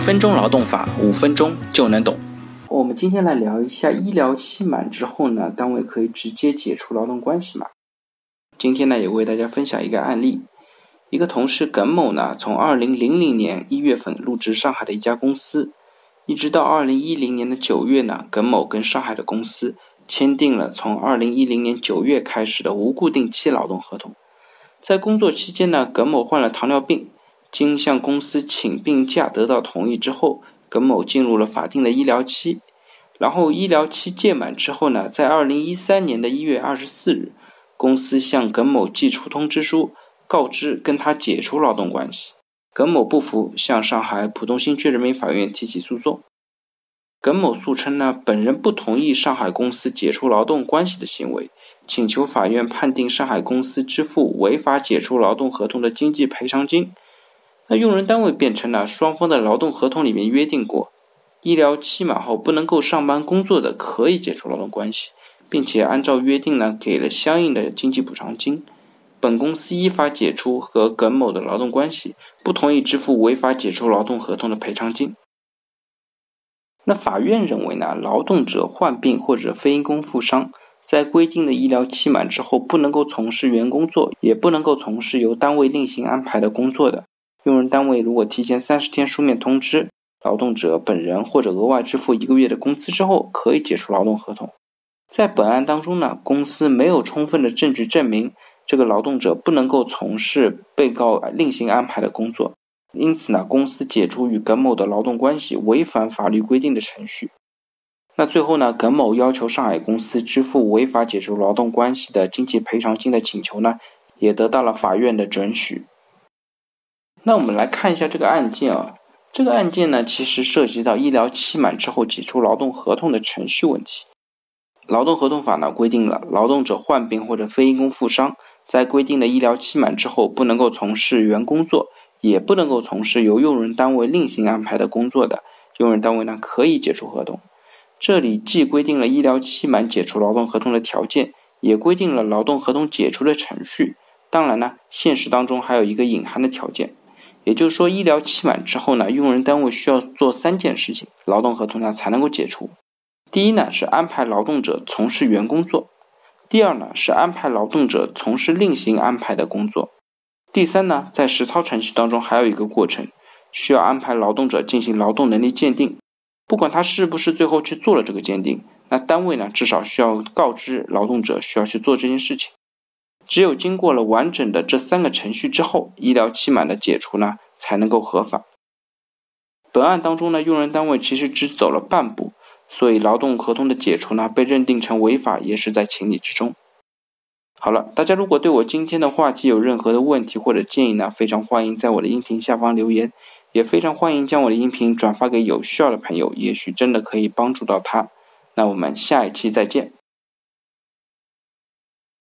分钟劳动法，五分钟就能懂。我们今天来聊一下医疗期满之后呢，单位可以直接解除劳动关系吗？今天呢，也为大家分享一个案例。一个同事耿某呢，从二零零零年一月份入职上海的一家公司，一直到二零一零年的九月呢，耿某跟上海的公司签订了从二零一零年九月开始的无固定期劳动合同。在工作期间呢，耿某患了糖尿病。经向公司请病假得到同意之后，耿某进入了法定的医疗期。然后医疗期届满之后呢，在二零一三年的一月二十四日，公司向耿某寄出通知书，告知跟他解除劳动关系。耿某不服，向上海浦东新区人民法院提起诉讼。耿某诉称呢，本人不同意上海公司解除劳动关系的行为，请求法院判定上海公司支付违法解除劳动合同的经济赔偿金。那用人单位辩称呢，双方的劳动合同里面约定过，医疗期满后不能够上班工作的可以解除劳动关系，并且按照约定呢给了相应的经济补偿金。本公司依法解除和耿某的劳动关系，不同意支付违法解除劳动合同的赔偿金。那法院认为呢，劳动者患病或者非因工负伤，在规定的医疗期满之后，不能够从事原工作，也不能够从事由单位另行安排的工作的。用人单位如果提前三十天书面通知劳动者本人或者额外支付一个月的工资之后，可以解除劳动合同。在本案当中呢，公司没有充分的证据证明这个劳动者不能够从事被告另行安排的工作，因此呢，公司解除与耿某的劳动关系违反法律规定的程序。那最后呢，耿某要求上海公司支付违法解除劳动关系的经济赔偿金的请求呢，也得到了法院的准许。那我们来看一下这个案件啊，这个案件呢，其实涉及到医疗期满之后解除劳动合同的程序问题。劳动合同法呢规定了，劳动者患病或者非因工负伤，在规定的医疗期满之后，不能够从事原工作，也不能够从事由用人单位另行安排的工作的，用人单位呢可以解除合同。这里既规定了医疗期满解除劳动合同的条件，也规定了劳动合同解除的程序。当然呢，现实当中还有一个隐含的条件。也就是说，医疗期满之后呢，用人单位需要做三件事情，劳动合同呢才能够解除。第一呢是安排劳动者从事原工作；第二呢是安排劳动者从事另行安排的工作；第三呢，在实操程序当中还有一个过程，需要安排劳动者进行劳动能力鉴定。不管他是不是最后去做了这个鉴定，那单位呢至少需要告知劳动者需要去做这件事情。只有经过了完整的这三个程序之后，医疗期满的解除呢才能够合法。本案当中呢，用人单位其实只走了半步，所以劳动合同的解除呢被认定成违法也是在情理之中。好了，大家如果对我今天的话题有任何的问题或者建议呢，非常欢迎在我的音频下方留言，也非常欢迎将我的音频转发给有需要的朋友，也许真的可以帮助到他。那我们下一期再见。